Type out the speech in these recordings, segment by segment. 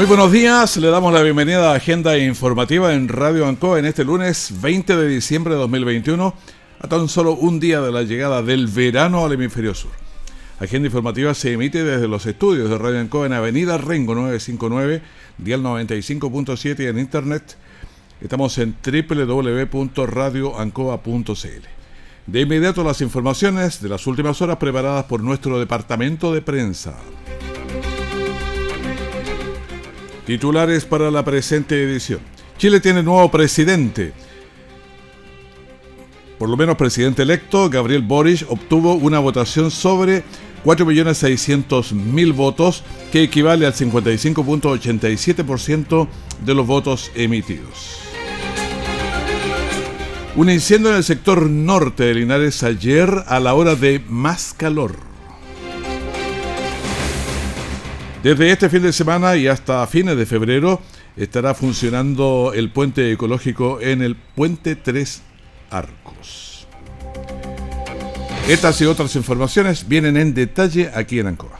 Muy buenos días, le damos la bienvenida a Agenda Informativa en Radio Ancoa en este lunes 20 de diciembre de 2021, a tan solo un día de la llegada del verano al hemisferio sur. Agenda Informativa se emite desde los estudios de Radio Ancoa en Avenida Rengo 959, dial 95.7 y en internet. Estamos en www.radioancoa.cl. De inmediato las informaciones de las últimas horas preparadas por nuestro departamento de prensa. Titulares para la presente edición. Chile tiene nuevo presidente. Por lo menos presidente electo, Gabriel Boric, obtuvo una votación sobre 4.600.000 votos, que equivale al 55.87% de los votos emitidos. Un incendio en el sector norte de Linares ayer a la hora de más calor. Desde este fin de semana y hasta fines de febrero estará funcionando el puente ecológico en el puente Tres Arcos. Estas y otras informaciones vienen en detalle aquí en Ancoa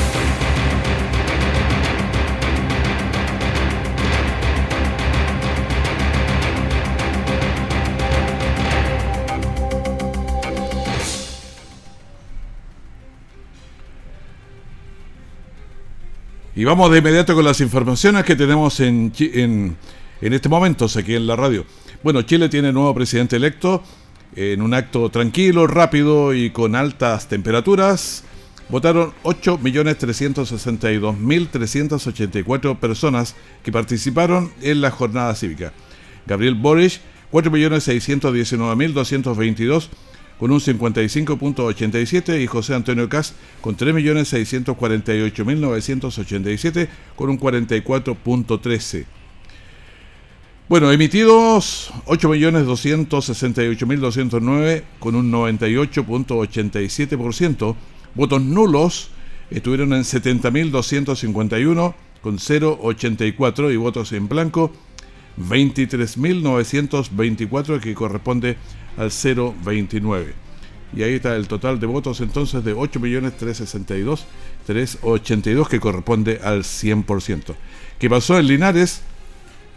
Y vamos de inmediato con las informaciones que tenemos en, en, en este momento aquí en la radio. Bueno, Chile tiene nuevo presidente electo en un acto tranquilo, rápido y con altas temperaturas. Votaron 8.362.384 personas que participaron en la jornada cívica. Gabriel Boric, 4.619.222 con un 55.87 y José Antonio Cas con 3.648.987 con un 44.13. Bueno, emitidos 8.268.209 con un 98.87%. Votos nulos estuvieron en 70.251 con 0.84 y votos en blanco 23.924 que corresponde al 0,29. Y ahí está el total de votos entonces de 8.362.382 que corresponde al 100%. ¿Qué pasó en Linares?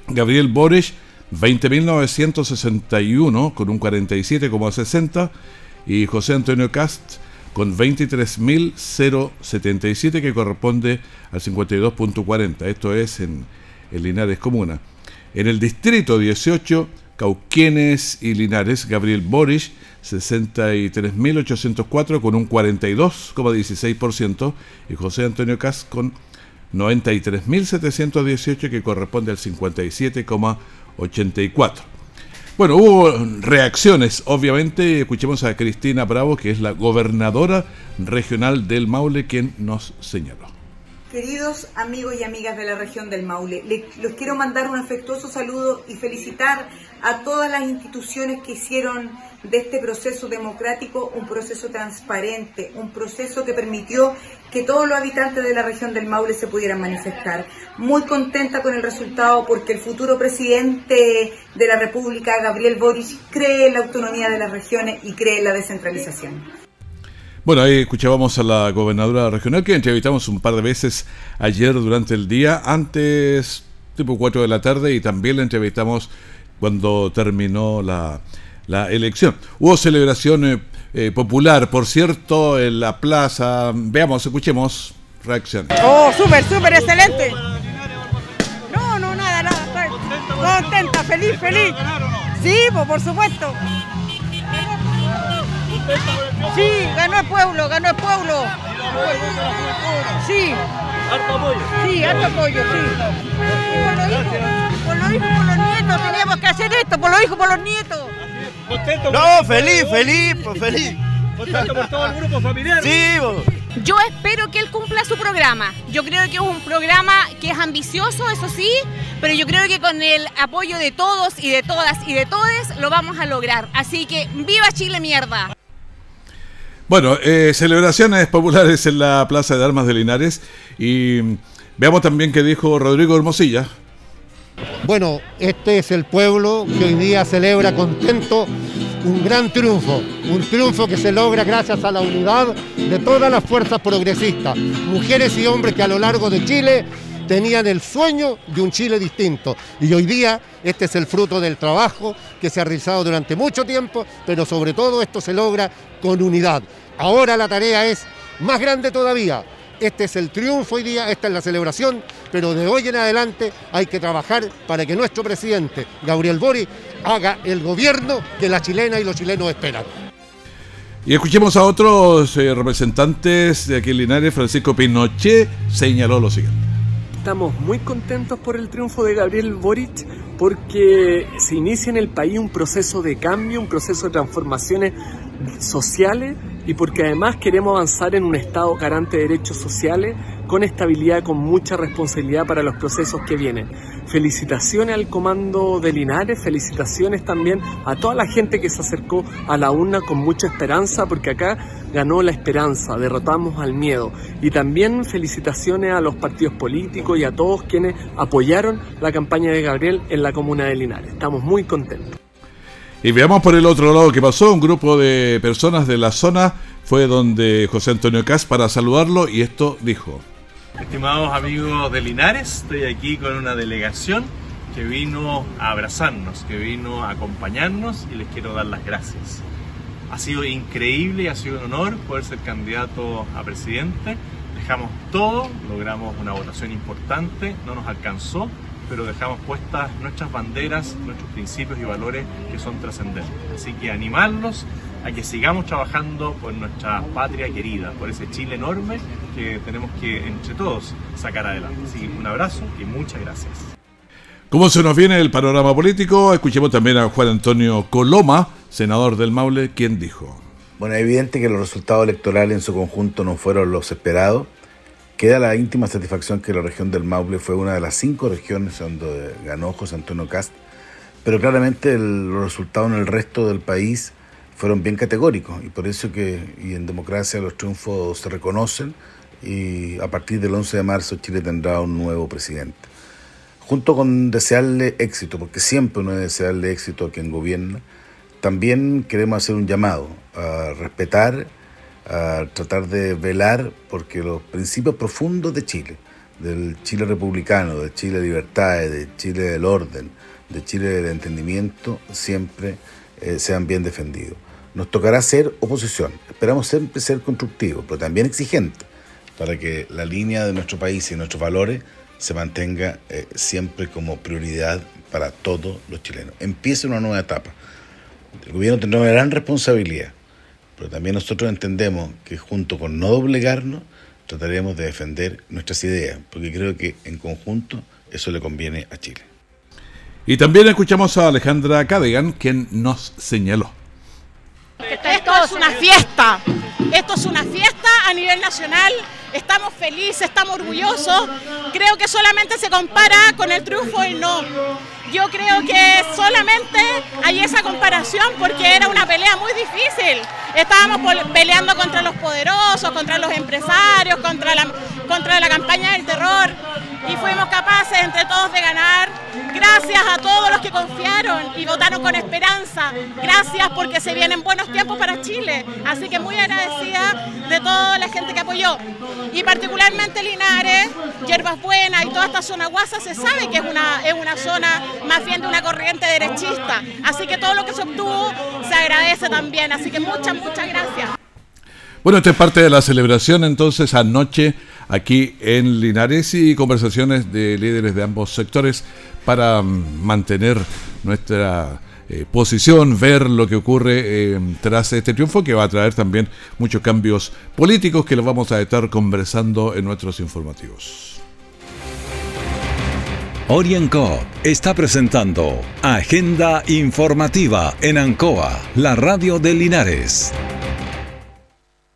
Gabriel Boric 20.961 con un 47,60 y José Antonio Cast con 23.077 que corresponde al 52.40. Esto es en, en Linares Comuna. En el distrito 18 Cauquienes y Linares, Gabriel Boric, 63.804 con un 42,16% y José Antonio Cas con 93.718 que corresponde al 57,84%. Bueno, hubo reacciones, obviamente. Escuchemos a Cristina Bravo, que es la gobernadora regional del Maule, quien nos señaló. Queridos amigos y amigas de la región del Maule, les, quiero mandar un afectuoso saludo y felicitar a todas las instituciones que hicieron de este proceso democrático un proceso transparente, un proceso que permitió que todos los habitantes de la región del Maule se pudieran manifestar. Muy contenta con el resultado porque el futuro presidente de la República, Gabriel Boric, cree en la autonomía de las regiones y cree en la descentralización. Bueno, ahí escuchábamos a la gobernadora regional que entrevistamos un par de veces ayer durante el día. Antes tipo 4 de la tarde, y también la entrevistamos cuando terminó la, la elección. Hubo celebración eh, eh, popular, por cierto, en la plaza. Veamos, escuchemos reacción. Oh, súper, súper, excelente. No, no, nada, nada. Estoy contenta, feliz, feliz. Sí, pues, por supuesto. Sí, ganó el pueblo, ganó el pueblo. Sí. Harto apoyo. Sí, harto apoyo, sí. Por los hijos, por los hijos, por los nietos, teníamos que hacer esto, por los hijos, por los nietos. No, feliz, feliz, pues feliz. ¿Contento por todo el grupo familiar? Sí, Yo espero que él cumpla su programa. Yo creo que es un programa que es ambicioso, eso sí, pero yo creo que con el apoyo de todos y de todas y de todes lo vamos a lograr. Así que viva Chile mierda. Bueno, eh, celebraciones populares en la Plaza de Armas de Linares y veamos también qué dijo Rodrigo Hermosilla. Bueno, este es el pueblo que hoy día celebra contento un gran triunfo, un triunfo que se logra gracias a la unidad de todas las fuerzas progresistas, mujeres y hombres que a lo largo de Chile tenían el sueño de un Chile distinto. Y hoy día este es el fruto del trabajo que se ha realizado durante mucho tiempo, pero sobre todo esto se logra con unidad. Ahora la tarea es más grande todavía. Este es el triunfo hoy día, esta es la celebración, pero de hoy en adelante hay que trabajar para que nuestro presidente, Gabriel Boric, haga el gobierno que la chilena y los chilenos esperan. Y escuchemos a otros eh, representantes de aquí en Linares. Francisco Pinochet señaló lo siguiente. Estamos muy contentos por el triunfo de Gabriel Boric porque se inicia en el país un proceso de cambio, un proceso de transformaciones sociales y porque además queremos avanzar en un Estado garante de derechos sociales con estabilidad, con mucha responsabilidad para los procesos que vienen. Felicitaciones al comando de Linares, felicitaciones también a toda la gente que se acercó a la urna con mucha esperanza, porque acá ganó la esperanza, derrotamos al miedo. Y también felicitaciones a los partidos políticos y a todos quienes apoyaron la campaña de Gabriel en la comuna de Linares. Estamos muy contentos. Y veamos por el otro lado qué pasó. Un grupo de personas de la zona fue donde José Antonio Cas para saludarlo y esto dijo. Estimados amigos de Linares, estoy aquí con una delegación que vino a abrazarnos, que vino a acompañarnos y les quiero dar las gracias. Ha sido increíble y ha sido un honor poder ser candidato a presidente. Dejamos todo, logramos una votación importante, no nos alcanzó, pero dejamos puestas nuestras banderas, nuestros principios y valores que son trascendentes. Así que animarlos a que sigamos trabajando por nuestra patria querida, por ese Chile enorme que tenemos que entre todos sacar adelante. Así que un abrazo y muchas gracias. ¿Cómo se nos viene el panorama político? Escuchemos también a Juan Antonio Coloma, senador del Maule, quien dijo. Bueno, es evidente que los resultados electorales en su conjunto no fueron los esperados Queda la íntima satisfacción que la región del Maule fue una de las cinco regiones donde ganó José Antonio Cast, pero claramente los resultados en el resto del país fueron bien categóricos y por eso que y en democracia los triunfos se reconocen y a partir del 11 de marzo Chile tendrá un nuevo presidente. Junto con desearle éxito, porque siempre uno debe desearle éxito a quien gobierna, también queremos hacer un llamado a respetar a tratar de velar porque los principios profundos de Chile, del Chile republicano, del Chile de libertades, del Chile del orden, del Chile del entendimiento, siempre eh, sean bien defendidos. Nos tocará ser oposición, esperamos siempre ser constructivos, pero también exigentes, para que la línea de nuestro país y nuestros valores se mantenga eh, siempre como prioridad para todos los chilenos. Empieza una nueva etapa. El gobierno tendrá una gran responsabilidad pero también nosotros entendemos que junto con no doblegarnos, trataremos de defender nuestras ideas, porque creo que en conjunto eso le conviene a Chile. Y también escuchamos a Alejandra Cadegan, quien nos señaló. Esto es una fiesta, esto es una fiesta a nivel nacional, estamos felices, estamos orgullosos, creo que solamente se compara con el triunfo y no. Yo creo que solamente hay esa comparación porque era una pelea muy difícil. Estábamos peleando contra los poderosos, contra los empresarios, contra la, contra la campaña del terror y fuimos capaces entre todos de ganar gracias a todos los que confiaron y votaron con esperanza. Gracias porque se vienen buenos tiempos para Chile. Así que muy agradecida de toda la gente que apoyó. Y particularmente Linares, Yerbas Buenas y toda esta zona guasa se sabe que es una, es una zona más bien de una corriente derechista. Así que todo lo que se obtuvo se agradece también. Así que muchas, muchas gracias. Bueno, esta es parte de la celebración entonces anoche aquí en Linares y conversaciones de líderes de ambos sectores para mm, mantener nuestra eh, posición, ver lo que ocurre eh, tras este triunfo que va a traer también muchos cambios políticos que los vamos a estar conversando en nuestros informativos. Orienco está presentando Agenda Informativa en Ancoa, la radio de Linares.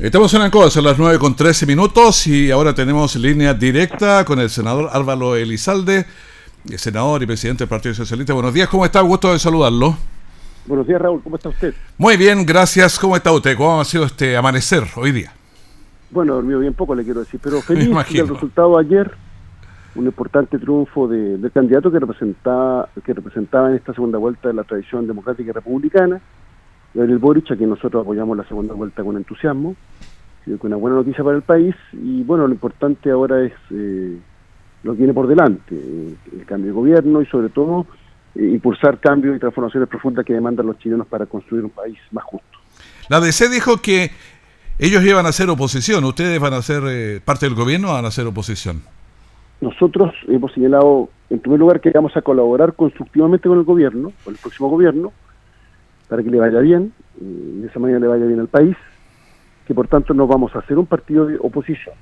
Estamos en Ancoa, son las 9 con 13 minutos y ahora tenemos línea directa con el senador Álvaro Elizalde, senador y presidente del Partido Socialista. Buenos días, ¿cómo está? Gusto de saludarlo. Buenos días, Raúl, ¿cómo está usted? Muy bien, gracias. ¿Cómo está usted? ¿Cómo ha sido este amanecer hoy día? Bueno, dormido bien poco, le quiero decir, pero feliz del resultado ayer, un importante triunfo de, del candidato que representaba, que representaba en esta segunda vuelta de la tradición democrática y republicana, Gabriel Boric, a quien nosotros apoyamos la segunda vuelta con entusiasmo, con una buena noticia para el país y bueno, lo importante ahora es eh, lo que viene por delante, eh, el cambio de gobierno y sobre todo eh, impulsar cambios y transformaciones profundas que demandan los chilenos para construir un país más justo. La DC dijo que ellos iban a hacer oposición, ustedes van a ser parte del gobierno o van a hacer oposición. Nosotros hemos señalado, en primer lugar, que vamos a colaborar constructivamente con el gobierno, con el próximo gobierno, para que le vaya bien, y de esa manera le vaya bien al país, que por tanto no vamos a hacer un partido de oposición.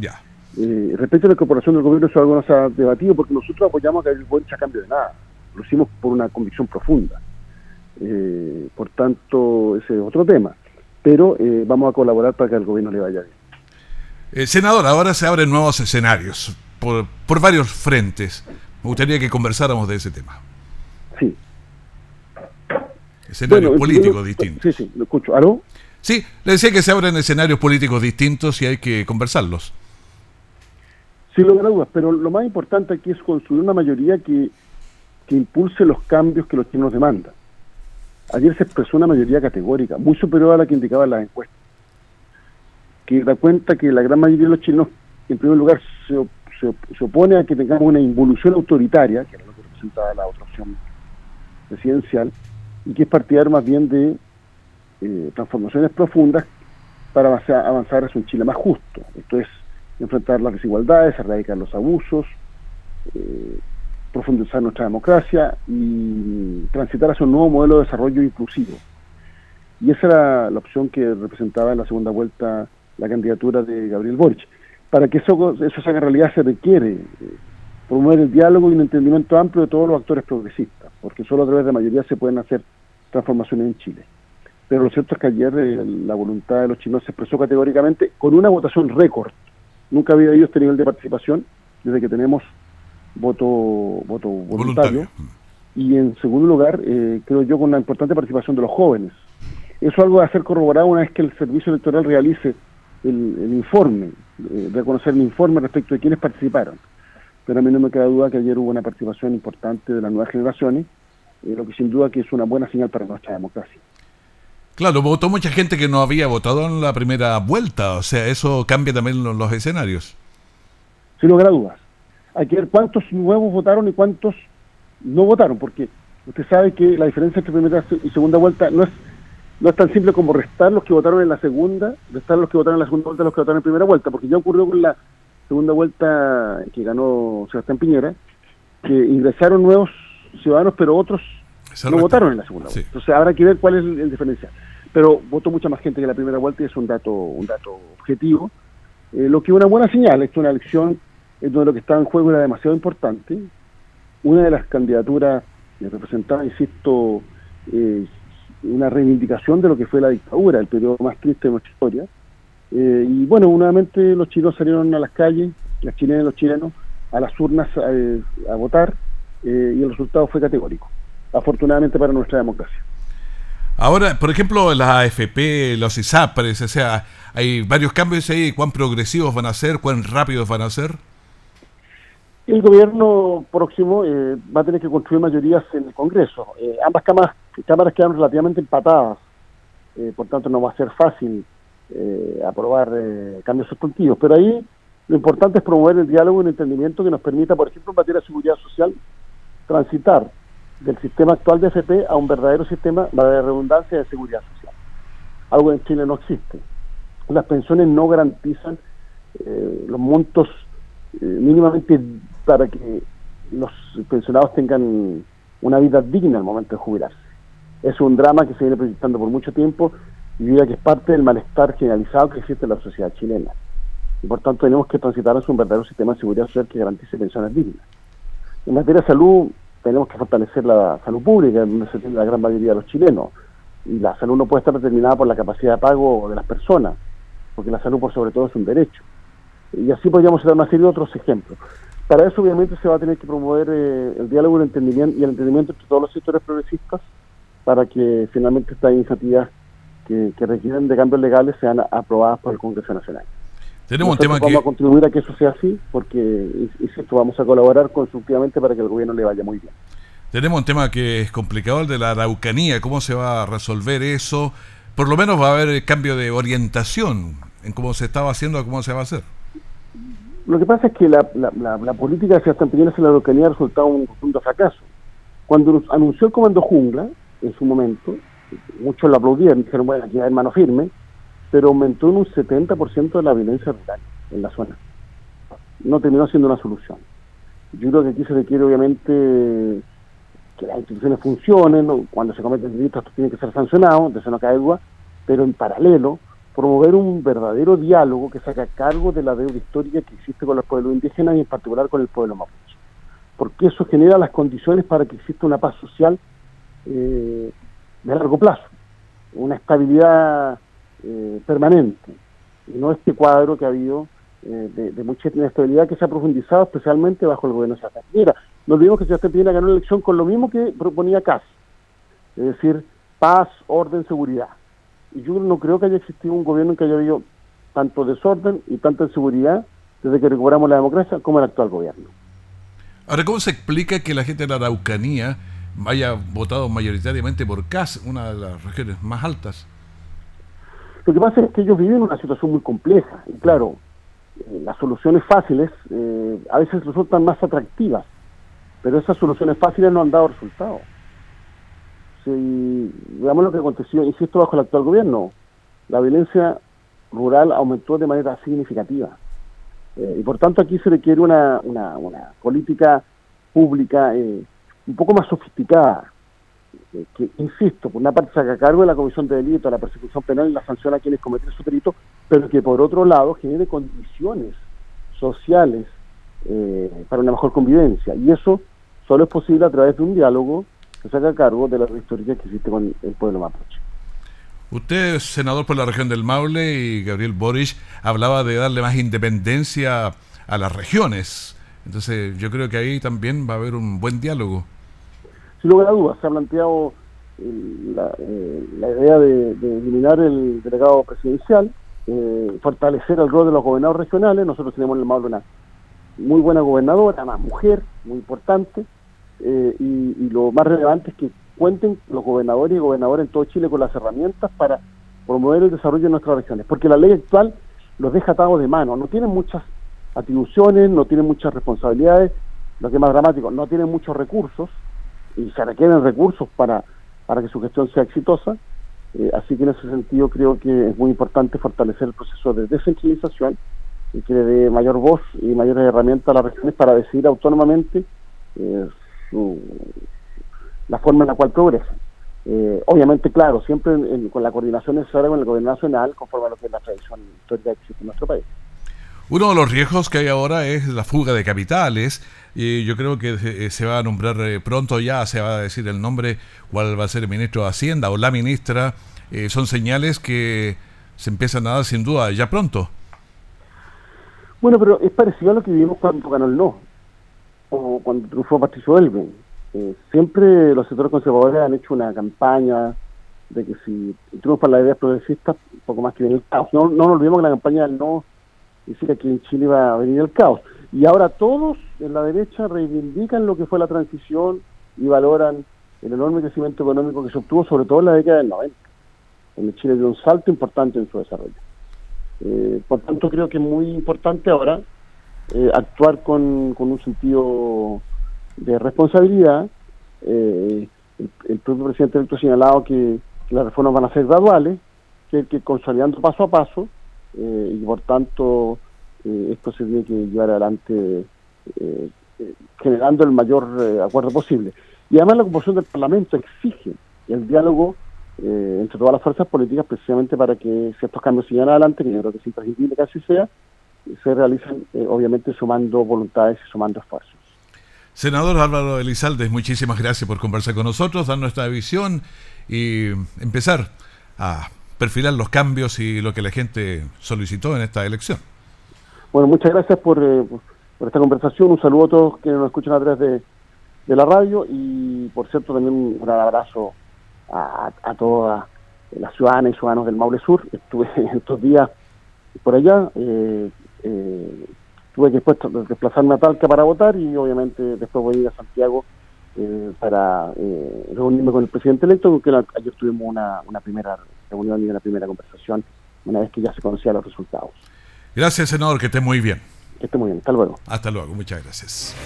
Ya. Eh, respecto a la incorporación del gobierno, eso algo no se ha debatido porque nosotros apoyamos a Gabriel Boric a cambio de nada. Lo hicimos por una convicción profunda. Eh, por tanto, ese es otro tema. Pero eh, vamos a colaborar para que al gobierno le vaya bien. senador, ahora se abren nuevos escenarios por, por varios frentes. Me gustaría que conversáramos de ese tema. Escenarios políticos distintos. Sí, sí, lo escucho. ¿Aló? Sí, le decía que se abren escenarios políticos distintos y hay que conversarlos. Sin lugar a dudas, pero lo más importante aquí es construir una mayoría que, que impulse los cambios que los chilenos demandan. Ayer se expresó una mayoría categórica, muy superior a la que indicaban las encuestas, que da cuenta que la gran mayoría de los chilenos, en primer lugar, se, se, se opone a que tengamos una involución autoritaria, que era lo que representaba la otra opción presidencial, y que es partidario más bien de eh, transformaciones profundas para avanzar hacia un Chile más justo. Esto es enfrentar las desigualdades, erradicar los abusos, eh, profundizar nuestra democracia y transitar hacia un nuevo modelo de desarrollo inclusivo. Y esa era la opción que representaba en la segunda vuelta la candidatura de Gabriel Boric. Para que eso, eso se realidad se requiere eh, promover el diálogo y un entendimiento amplio de todos los actores progresistas, porque solo a través de mayoría se pueden hacer transformaciones en Chile pero lo cierto es que ayer eh, la voluntad de los chinos se expresó categóricamente con una votación récord. Nunca había ellos tenido nivel de participación desde que tenemos voto, voto voluntario. Y en segundo lugar, eh, creo yo, con la importante participación de los jóvenes. Eso algo va a ser corroborado una vez que el servicio electoral realice el, informe, eh, reconocer el informe respecto de quienes participaron. Pero a mí no me queda duda que ayer hubo una participación importante de las nuevas generaciones, eh, lo que sin duda que es una buena señal para nuestra democracia. Claro, votó mucha gente que no había votado en la primera vuelta, o sea, eso cambia también los, escenarios. sin lugar a dudas. Hay que ver cuántos nuevos votaron y cuántos no votaron, porque usted sabe que la diferencia entre primera y segunda vuelta no es no es tan simple como restar los que votaron en la segunda, restar los que votaron en la segunda vuelta a los que votaron en primera vuelta, porque ya ocurrió con la segunda vuelta que ganó Sebastián Piñera, que ingresaron nuevos ciudadanos, pero otros no votaron en la segunda vuelta. Entonces habrá que ver cuál es el, diferencial. Pero votó mucha más gente que la primera vuelta y es un dato, un dato objetivo, eh, lo que es una buena señal. Esto es una elección en donde lo que estaba en juego era demasiado importante. Una de las candidaturas representaba, insisto, eh, una reivindicación de lo que fue la dictadura, el periodo más triste de nuestra historia. Eh, y bueno, nuevamente los chinos salieron a las calles, las chilenas y los chilenos, a las urnas eh, a, votar eh, y el resultado fue categórico, afortunadamente para nuestra democracia. Ahora, por ejemplo, las AFP, los ISAPRES, o sea, hay varios cambios ahí, ¿cuán progresivos van a ser? ¿Cuán rápidos van a ser? El gobierno próximo va a tener que construir mayorías en el Congreso. ambas cámaras cámaras quedan relativamente empatadas, eh, por tanto no va a ser fácil eh, aprobar eh, cambios sustantivos. Pero ahí lo importante es promover el diálogo y el entendimiento que nos permita, por ejemplo, en materia de seguridad social, transitar del sistema actual de FP a un verdadero sistema de redundancia de seguridad social. Algo en Chile no existe. Las pensiones no garantizan los montos mínimamente para que los pensionados tengan una vida digna al momento de jubilarse es un drama que se viene presentando por mucho tiempo y diría que es parte del malestar generalizado que existe en la sociedad chilena. Y por tanto tenemos que transitar hacia un verdadero sistema de seguridad social que garantice pensiones dignas. En materia de salud tenemos que fortalecer la salud pública, donde se tiene la gran mayoría de los chilenos. Y la salud no puede estar determinada por la capacidad de pago de las personas, porque la salud por sobre todo es un derecho. Y así podríamos dar una serie de otros ejemplos. Para eso obviamente se va a tener que promover eh, el diálogo el entendimiento, y el entendimiento entre todos los sectores progresistas para que finalmente estas iniciativas que, requieren de cambios legales sean aprobadas por el Congreso Nacional. Tenemos un tema vamos a contribuir a que eso sea así, porque insisto, vamos a colaborar constructivamente para que el gobierno le vaya muy bien. Tenemos un tema que es complicado, el de la Araucanía. ¿Cómo se va a resolver eso? Por lo menos va a haber cambio de orientación en cómo se estaba haciendo a cómo se va a hacer. Lo que pasa es que la, la, política de Sebastián Piñera en la Araucanía ha resultado un, un fracaso. Cuando anunció el Comando Jungla, en su momento, muchos lo aplaudieron, dijeron, bueno, aquí hay mano firme, pero aumentó en un 70% de la violencia rural en la zona. No terminó siendo una solución. Yo creo que aquí se requiere, obviamente, que las instituciones funcionen, cuando se cometen delitos esto tiene que ser sancionado, de eso no cae duda, pero en paralelo, promover un verdadero diálogo que saca cargo de la deuda histórica que existe con los pueblos indígenas y en particular con el pueblo mapuche. Porque eso genera las condiciones para que exista una paz social eh, de largo plazo, una estabilidad eh, permanente, y no este cuadro que ha habido eh, de, mucha inestabilidad que se ha profundizado especialmente bajo el gobierno de Sebastián Piñera. No olvidemos que Sebastián Piñera ganó la elección con lo mismo que proponía CAS, es decir, paz, orden, seguridad. Y yo no creo que haya existido un gobierno en que haya habido tanto desorden y tanta inseguridad desde que recuperamos la democracia como el actual gobierno. Ahora, ¿cómo se explica que la gente de la Araucanía haya votado mayoritariamente por CAS, una de las regiones más altas. Lo que pasa es que ellos viven una situación muy compleja y claro, eh, las soluciones fáciles eh, a veces resultan más atractivas, pero esas soluciones fáciles no han dado resultados. Si veamos lo que aconteció, insisto, bajo el actual gobierno, la violencia rural aumentó de manera significativa. Eh, y por tanto aquí se requiere una, una, una política pública eh, un poco más sofisticada, eh, que, insisto, por una parte saca a cargo de la comisión de delito, la persecución penal y la sanción a quienes cometen su delito, pero que por otro lado genere condiciones sociales eh, para una mejor convivencia. Y eso solo es posible a través de un diálogo que saca a cargo de la historia que existe con el pueblo mapuche. Usted senador por la región del Maule y Gabriel Boric hablaba de darle más independencia a las regiones. Entonces yo creo que ahí también va a haber un buen diálogo sin lugar a dudas, se ha planteado eh, eh, la, idea de, eliminar el delegado presidencial, eh, fortalecer el rol de los gobernadores regionales. Nosotros tenemos en el Maule una muy buena gobernadora, una mujer, muy importante, y, lo más relevante es que cuenten los gobernadores y gobernadores en todo Chile con las herramientas para promover el desarrollo de nuestras regiones, porque la ley actual los deja atados de mano, no tienen muchas atribuciones, no tienen muchas responsabilidades, lo que es más dramático, no tienen muchos recursos y se requieren recursos para, para que su gestión sea exitosa. Eh, así que en ese sentido creo que es muy importante fortalecer el proceso de descentralización y que le dé mayor voz y mayores herramientas a las regiones para decidir autónomamente eh, la forma en la cual progresan. Eh, obviamente, claro, siempre con la coordinación necesaria con el gobierno nacional, conforme a lo que es la tradición histórica que existe en nuestro país. Uno de los riesgos que hay ahora es la fuga de capitales. Y yo creo que eh, se va a nombrar eh, pronto ya, se va a decir el nombre, cuál va a ser el ministro de Hacienda o la ministra. son señales que se empiezan a dar sin duda ya pronto. Bueno, pero es parecido a lo que vivimos cuando ganó el no, o cuando triunfó Patricio Elben eh, siempre los sectores conservadores han hecho una campaña de que si triunfan las ideas progresistas, poco más que viene el caos. No, no nos olvidemos que la campaña del no decía que en Chile iba a venir el caos. Y ahora todos en la derecha reivindican lo que fue la transición y valoran el enorme crecimiento económico que se obtuvo, sobre todo en la década del 90, donde Chile dio un salto importante en su desarrollo. Eh, por tanto, creo que es muy importante ahora eh, actuar con, con un sentido de responsabilidad. Eh, el, propio presidente electo ha señalado que, las reformas van a ser graduales, que hay que consolidando paso a paso, eh, y por tanto eh, esto se tiene que llevar adelante generando el mayor acuerdo posible. Y además la composición del Parlamento exige el diálogo entre todas las fuerzas políticas precisamente para que ciertos cambios sigan adelante, que yo creo que es imprescindible que así sea, se realicen obviamente sumando voluntades y sumando esfuerzos. Senador Álvaro Elizalde, muchísimas gracias por conversar con nosotros, dar nuestra visión y empezar a perfilar los cambios y lo que la gente solicitó en esta elección. Bueno, muchas gracias por, eh, por esta conversación. Un saludo a todos que nos escuchan a través de, de la radio y, por cierto, también un gran abrazo a, todas las ciudadanas y ciudadanos del Maule Sur. Estuve estos días por allá. Eh, eh, tuve que después desplazarme a Talca para votar y obviamente después voy a ir a Santiago eh, para eh, reunirme con el presidente electo, porque ayer tuvimos una, una primera reunión y una primera conversación, una vez que ya se conocían los resultados. Gracias, senador, que esté muy bien. Que esté muy bien, hasta luego. Hasta luego, muchas gracias.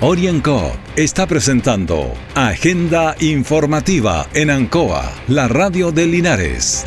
Orienco está presentando Agenda Informativa en Ancoa, la radio de Linares.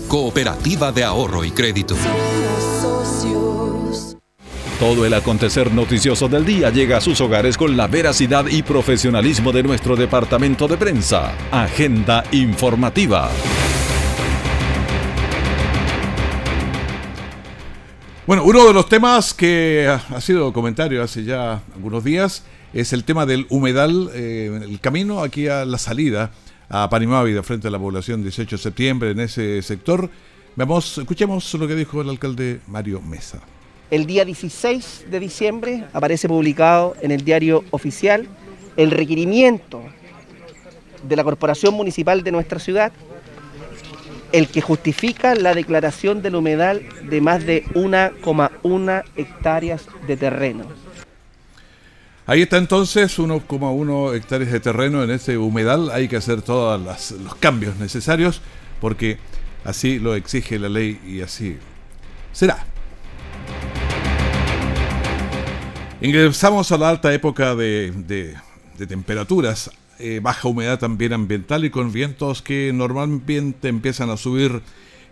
Cooperativa de Ahorro y Crédito. Todo el acontecer noticioso del día llega a sus hogares con la veracidad y profesionalismo de nuestro departamento de prensa. Agenda informativa. Bueno, uno de los temas que ha sido comentario hace ya algunos días es el tema del humedal, eh, el camino aquí a la salida a Panimávida frente a la población 18 de septiembre en ese sector. Vamos, escuchemos lo que dijo el alcalde Mario Mesa. El día 16 de diciembre aparece publicado en el diario oficial el requerimiento de la Corporación Municipal de nuestra ciudad, el que justifica la declaración del humedal de más de 1,1 hectáreas de terreno Ahí está entonces 1,1 hectáreas de terreno en ese humedal. Hay que hacer todos los cambios necesarios porque así lo exige la ley y así será. Ingresamos a la alta época de, temperaturas, eh, baja humedad también ambiental y con vientos que normalmente empiezan a subir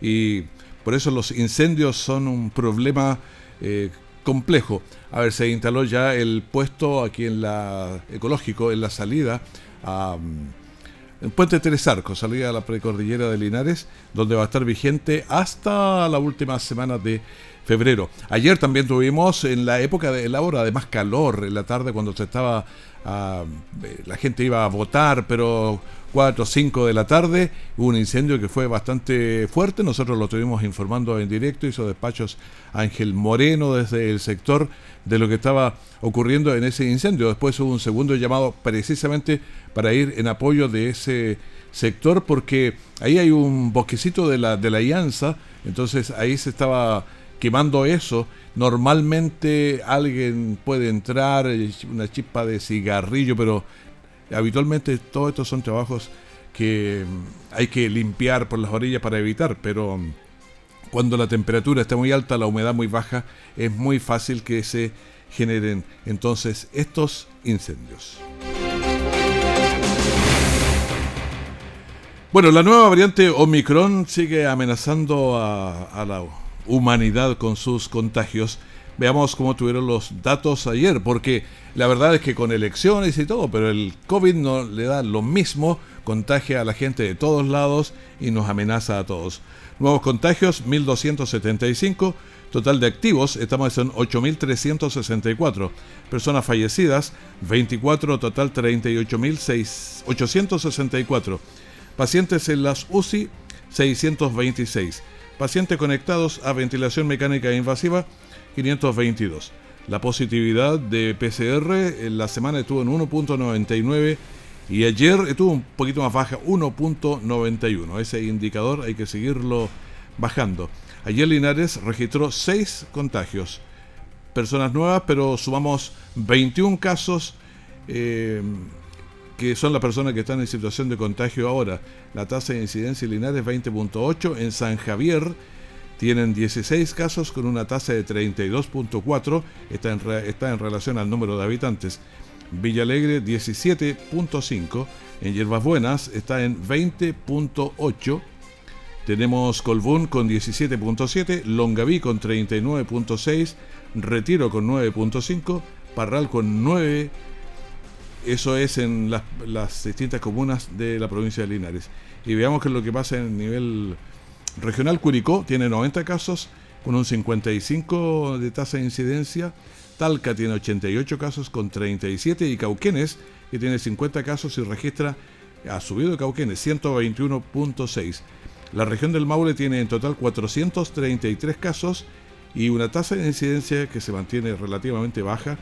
y por eso los incendios son un problema eh, complejo. A ver, se instaló ya el puesto aquí en la ecológico, en la salida a mm, el puente Tres Arcos, salida a la precordillera de Linares, donde va a estar vigente hasta la última semana de febrero. Ayer también tuvimos en la época de la hora de más calor, en la tarde cuando se estaba, ah, eh, la gente iba a votar, pero 4 o 5 de la tarde, hubo un incendio que fue bastante fuerte, nosotros lo estuvimos informando en directo, hizo despachos Ángel Moreno desde el sector de lo que estaba ocurriendo en ese incendio. Después hubo un segundo llamado precisamente para ir en apoyo de ese sector porque ahí hay un bosquecito de la, de la Ianza, entonces ahí se estaba quemando eso. Normalmente alguien puede entrar, una chispa de cigarrillo, pero habitualmente todos estos son trabajos que mm, hay que limpiar por las orillas para evitar, pero mm, cuando la temperatura está muy alta, la humedad muy baja, es muy fácil que se generen entonces estos incendios. Bueno, la nueva variante Omicron sigue amenazando a la humanidad con sus contagios Veamos cómo tuvieron los datos ayer, porque la verdad es que con elecciones y todo, pero el COVID no le da lo mismo, contagia a la gente de todos lados y nos amenaza a todos. Nuevos contagios, 1275. Total de activos, estamos en 8.364. Personas fallecidas, 24, total 38.864. Pacientes en las UCI, 626. Pacientes conectados a ventilación mecánica invasiva, 522. La positividad de PCR en la semana estuvo en 1.99 y ayer estuvo un poquito más baja, 1.91. Ese indicador hay que seguirlo bajando. Ayer Linares registró 6 contagios. Personas nuevas, pero sumamos 21 casos eh, que son las personas que están en situación de contagio ahora. La tasa de incidencia en Linares 20.8, en San Javier tienen 16 casos con una tasa de 32.4, está en, está en relación al número de habitantes. Villalegre 17.5, en Hierbas Buenas está en 20.8. Tenemos Colbún con 17.7, Longaví con 39.6, Retiro con 9.5, Parral con 9. Eso es en las, distintas comunas de la provincia de Linares. Y veamos qué es lo que pasa en nivel Regional Curicó tiene 90 casos con un 55 de tasa de incidencia. Talca tiene 88 casos con 37 y Cauquenes, que tiene 50 casos y registra, ha subido Cauquenes, 121.6. La región del Maule tiene en total 433 casos y una tasa de incidencia que se mantiene relativamente baja,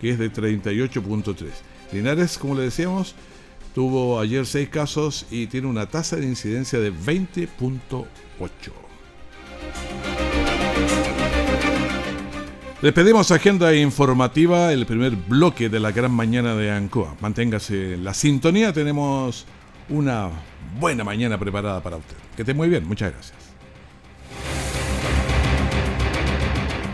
que es de 38.3. Linares, como le decíamos, tuvo ayer 6 casos y tiene una tasa de incidencia de 20.8. Despedimos agenda informativa, el primer bloque de la gran mañana de Ancoa. Manténgase en la sintonía, tenemos una buena mañana preparada para usted. Que esté muy bien, muchas gracias.